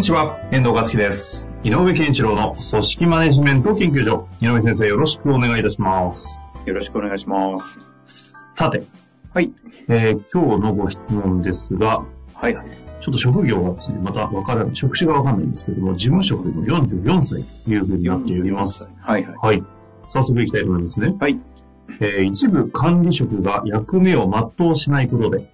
にちは、遠藤和樹です。井上健一郎の組織マネジメント研究所。井上先生、よろしくお願いいたします。よろしくお願いします。さて、はい。えー今日のご質問ですが、はい。ちょっと職業がですね、またわからない、職種がわかんないんですけども、事務職の44歳というふうになっております。はいはい。はい。早速いきたいと思いますね。はい。えー一部管理職が役目を全うしないことで、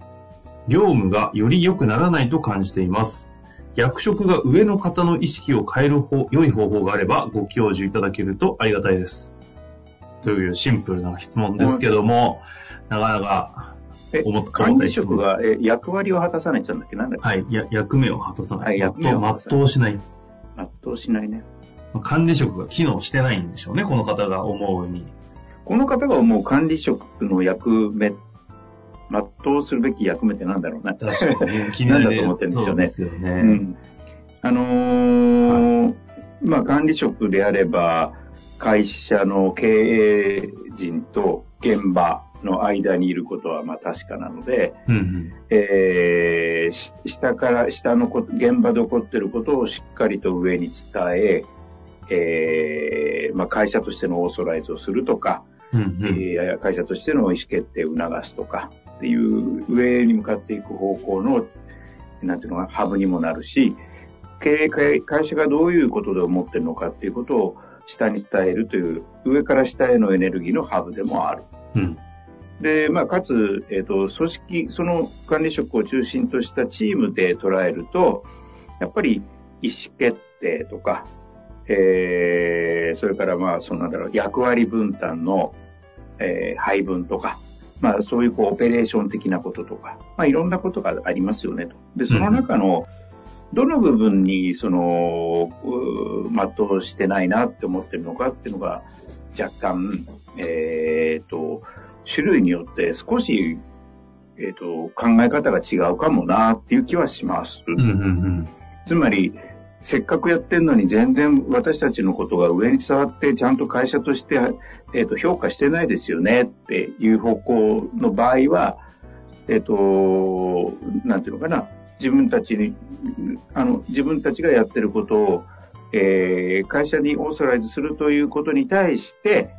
業務がより良くならないと感じています。役職が上の方の意識を変える方、良い方法があればご教授いただけるとありがたいです。というシンプルな質問ですけども、なかなかえ思った管理職が役割を果たさないって言ったんだっけ？なんだっけはい、や役目を果たさない。はい役目を果たさない全うしない。全うしないね。管理職が機能してないんでしょうね、この方が思うに。この方が思う管理職の役目、全うするべき役目ってなんだろうな。確かになんだと思ってるんでしょうねそうですよね。うん。あのーまあ管理職であれば、会社の経営陣と現場の間にいることはまあ確かなので、うんうんえーし下から、下のこ現場で起こっていることをしっかりと上に伝え、えーまあ、会社としてのオーソライズをするとか、うんうんえー会社としての意思決定を促すとかっていう上に向かっていく方向の、なんていうのか、ハブにもなるし、経営会会社がどういうことで思ってるのかっていうことを下に伝えるという、上から下へのエネルギーのハブでもある。うんで、まあ、かつ、えっ、と、組織、その管理職を中心としたチームで捉えると、やっぱり意思決定とか、えー、それからまあ、そのなんだろう、役割分担の、えー配分とか、まあ、そういうこう、オペレーション的なこととか、まあ、いろんなことがありますよねと。で、その中の、どの部分に、その、全うしてないなって思ってるのかっていうのが、若干、えー、と、種類によって少し、えっ、と、考え方が違うかもなっていう気はします。うんうんうんつまり、せっかくやってんのに全然私たちのことが上に伝わってちゃんと会社として、えー、と評価してないですよねっていう方向の場合は、えっ、と、なんていうのかな、自分たちに、あの、自分たちがやってることを、えー会社にオーソライズするということに対して、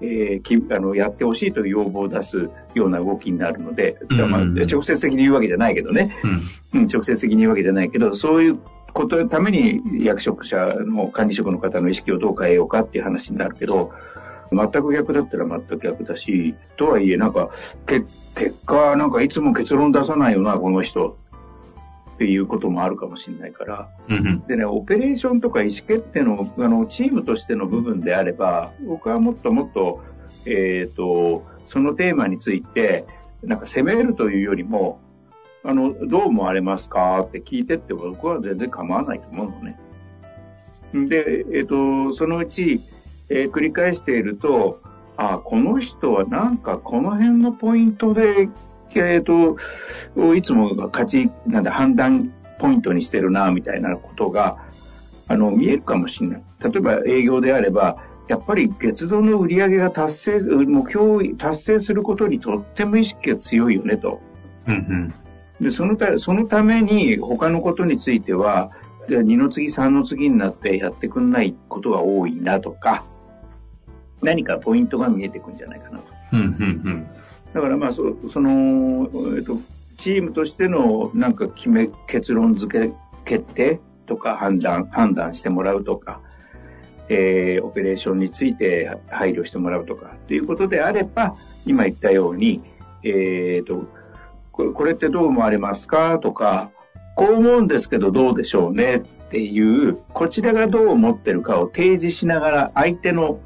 えーきあのやってほしいという要望を出すような動きになるので、うん。まあ、直接的に言うわけじゃないけどね、うん。うん、直接的に言うわけじゃないけど、そういうことのために役職者の管理職の方の意識をどう変えようかっていう話になるけど、全く逆だったら全く逆だし、とはいえなんか、け結果、なんかいつも結論出さないよな、この人。っていうこともあるかもしれないから。うんうんでね、オペレーションとか意思決定の、あの、チームとしての部分であれば、僕はもっともっと、えっ、と、そのテーマについて、なんか責めるというよりも、あの、どう思われますか？って聞いてって僕は全然構わないと思うのね。で、えっ、と、そのうち、えー繰り返していると、あ、この人はなんかこの辺のポイントで、えっ、と、いつも勝ち、なんだ、判断ポイントにしてるな、みたいなことが、あの、見えるかもしれない。例えば営業であれば、やっぱり月度の売り上げが達成、目標を達成することにとっても意識が強いよね、と。うんうんで、そのた、そのために他のことについては、で二の次三の次になってやってくんないことが多いなとか、何かポイントが見えてくんじゃないかなと。うんうんだからまあそ、その、えっと、チームとしてのなんか決め、結論付け、決定とか判断、判断してもらうとか、えー、オペレーションについて配慮してもらうとか、ということであれば、今言ったように、えっ、と、これってどう思われますか？とか、こう思うんですけどどうでしょうねっていう、こちらがどう思ってるかを提示しながら、相手の、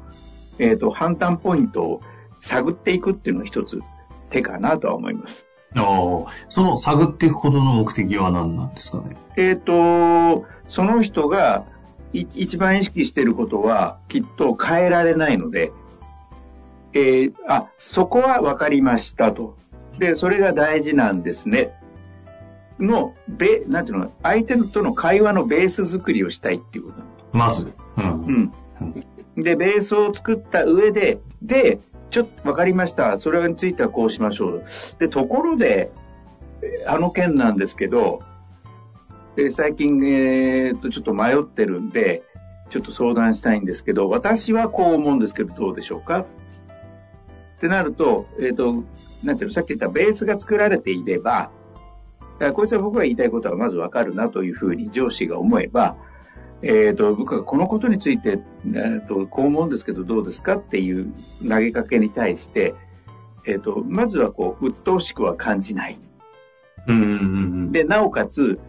えっ、と、判断ポイントを探っていくっていうのが一つ手かなとは思います。ああ、その探っていくことの目的は何なんですかね？えっ、と、その人がい一番意識していることはきっと変えられないので、えーあ、そこは分かりましたと。で、それが大事なんですね。の、べ、なんていうの、相手との会話のベース作りをしたいっていうこと。まず。うん。うん。で、ベースを作った上で、で、ちょっと分かりました。それについてはこうしましょう。で、ところで、えあの件なんですけど、で最近、えーっと、ちょっと迷ってるんで、ちょっと相談したいんですけど、私はこう思うんですけど、どうでしょうか？ってなると、えーっと、なんていうの、さっき言ったベースが作られていれば、こいつは僕が言いたいことはまずわかるなというふうに上司が思えば、えっ、と、僕はこのことについて、えー、とこう思うんですけどどうですかっていう投げかけに対して、えっ、と、まずはこう、鬱陶しくは感じない。うんうんうんで、なおかつ、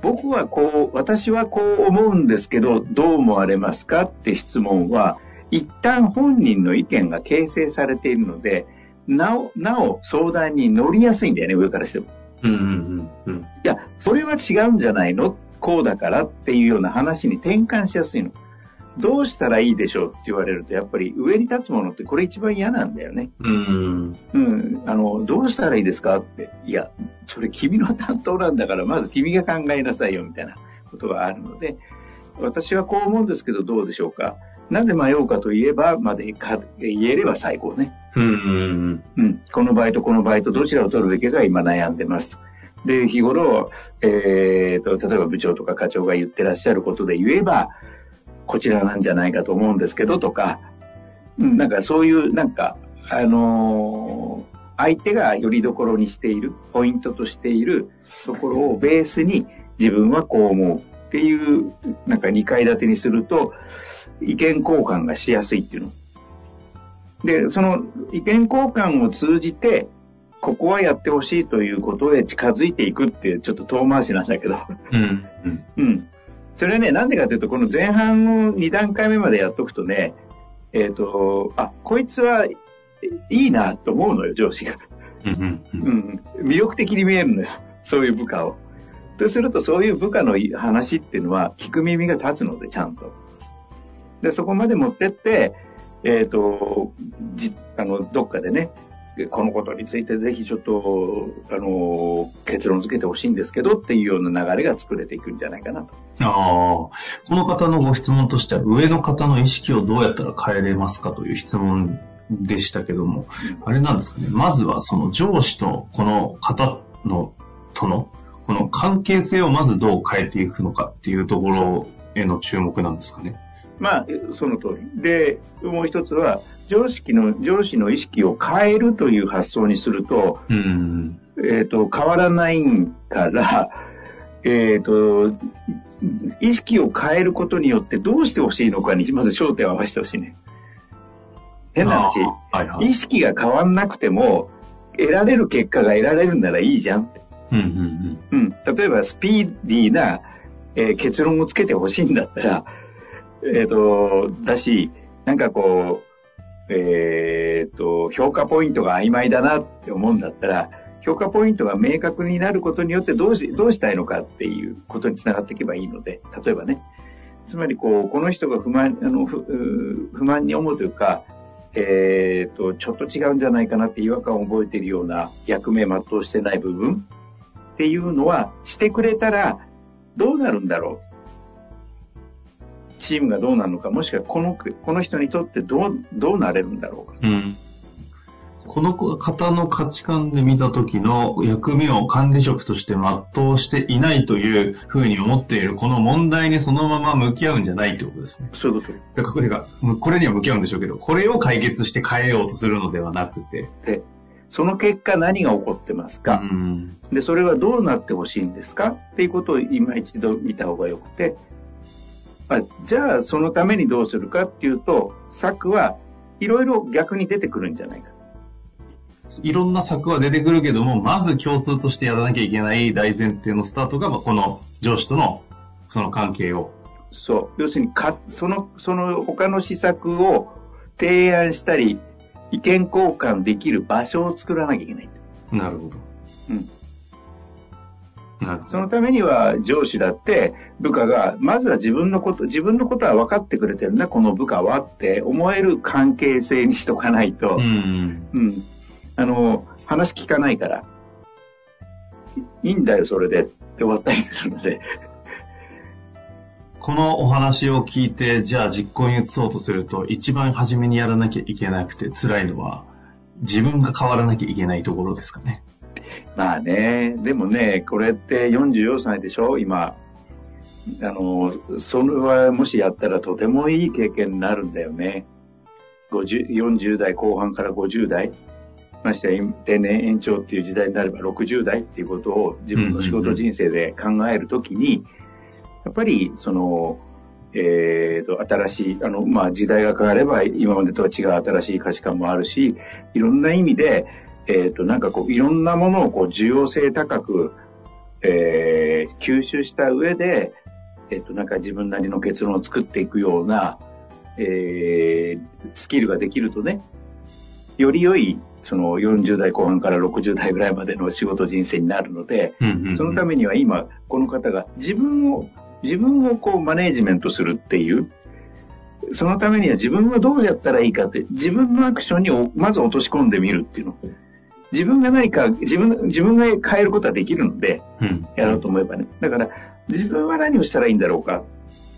僕はこう、私はこう思うんですけど、どう思われますかって質問は、一旦本人の意見が形成されているので、なお、なお相談に乗りやすいんだよね、上からしても。うんうんうんうん。いや、それは違うんじゃないの？こうだからっていうような話に転換しやすいの。どうしたらいいでしょうって言われると、やっぱり上に立つものってこれ一番嫌なんだよね。うん。うん。あの、どうしたらいいですかって。いや、それ君の担当なんだから、まず君が考えなさいよみたいなことがあるので、私はこう思うんですけどどうでしょうか？なぜ迷うかといえば、までか言えれば最高ね。うんうんこのバイト、このバイト、どちらを取るべきか今悩んでますと。で、日頃、えーと、例えば部長とか課長が言ってらっしゃることで言えば、こちらなんじゃないかと思うんですけどとか、うん、なんかそういう、なんか、あのー相手がよりどころにしている、ポイントとしているところをベースに自分はこう思うっていう、なんか2階建てにすると、意見交換がしやすいっていうの。で、その意見交換を通じて、ここはやってほしいということへ近づいていくっていうちょっと遠回しなんだけど。うんうん。うん。それはね、なんでかというと、この前半を2段階目までやっとくとね、えっ、と、あ、こいつはいいなと思うのよ、上司が。うんうん。魅力的に見えるのよ、そういう部下を。とすると、そういう部下の話っていうのは、聞く耳が立つので、ちゃんと。で、そこまで持ってって、えっ、と、じ、あの、どっかでね、このことについてぜひちょっと、あの、結論付けてほしいんですけどっていうような流れが作れていくんじゃないかなと。ああ、この方のご質問としては、上の方の意識をどうやったら変えれますかという質問でしたけども、あれなんですかね、まずはその上司とこの方の、との、この関係性をまずどう変えていくのかっていうところへの注目なんですかね。まあ、その通り。で、もう一つは、上司の、上司の意識を変えるという発想にすると、うん。えっ、と、変わらないから、えっ、と、意識を変えることによってどうしてほしいのかに、まず焦点を合わせてほしいね。変な話。はいはい。意識が変わんなくても、得られる結果が得られるならいいじゃんって。うんうんうん。例えば、スピーディーな、えー結論をつけてほしいんだったら、えっ、と、だし、なんかこう、えっ、と、評価ポイントが曖昧だなって思うんだったら、評価ポイントが明確になることによってどうし、どうしたいのかっていうことにつながっていけばいいので、例えばね、つまりこう、この人が不満、あの、不満に思うというか、えっ、と、ちょっと違うんじゃないかなって違和感を覚えているような役目全うしてない部分っていうのはしてくれたらどうなるんだろうチームがどうなるのか、もしくはこの、この人にとってどう、どうなれるんだろうか。うん。うん。この方の価値観で見た時の役目を管理職として全うしていないというふうに思っているこの問題にそのまま向き合うんじゃないってことですね。そういうこと。だからこれが、これには向き合うんでしょうけど、これを解決して変えようとするのではなくて。で、その結果何が起こってますか、うん。で、それはどうなってほしいんですかっていうことを今一度見た方がよくて、あじゃあそのためにどうするかっていうと、策はいろいろ逆に出てくるんじゃないか。いろんな策は出てくるけども、まず共通としてやらなきゃいけない大前提のスタートが、まあこの上司とのその関係を。そう。要するにか、その、その他の施策を提案したり、意見交換できる場所を作らなきゃいけない。なるほど。うん。そのためには上司だって部下が、まずは自分のこと、自分のことは分かってくれてるんだ、この部下はって思える関係性にしとかないと、うんうん。うん。あの、話聞かないから、いいんだよ、それでって終わったりするので、このお話を聞いて、じゃあ実行に移そうとすると、一番初めにやらなきゃいけなくて辛いのは、自分が変わらなきゃいけないところですかね。まあね、でもね、これって44歳でしょ、今。あの、それはもしやったらとてもいい経験になるんだよね。50 40代後半から50代。ましてや定年延長っていう時代になれば60代っていうことを自分の仕事人生で考えるときに、やっぱりその、えー、と、新しい、あの、まあ、時代が変われば今までとは違う新しい価値観もあるし、いろんな意味で、えっ、と、なんかこう、いろんなものをこう、需要性高く、えー吸収した上で、えっ、と、なんか自分なりの結論を作っていくような、えースキルができるとね、より良い、その40代後半から60代ぐらいまでの仕事人生になるので、うんうんうんそのためには今、この方が自分を、自分をこうマネージメントするっていう、そのためには自分はどうやったらいいかって、自分のアクションにおまず落とし込んでみるっていうの。自分が何か、自分、自分が変えることはできるので、うんやろうと思えばね。だから、自分は何をしたらいいんだろうか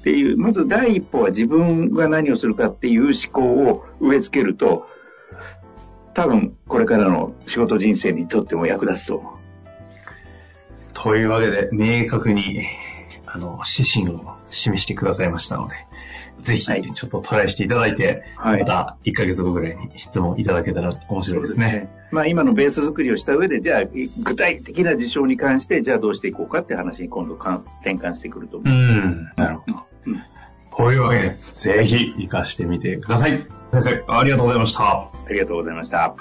っていう、まず第一歩は自分が何をするかっていう思考を植え付けると、多分これからの仕事人生にとっても役立つと思う。というわけで、明確に、あの、指針を示してくださいましたので、ぜひ、はいちょっとトライしていただいて、はいまた1ヶ月後ぐらいに質問いただけたら面白いですね。まあ今のベース作りをした上で、じゃあ具体的な事象に関して、じゃあどうしていこうかって話に今度かん転換してくると思う。うん、なるほど。うんこういうわけで、ぜひ活かしてみてください。先生、ありがとうございました。ありがとうございました。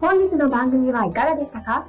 本日の番組はいかがでしたか？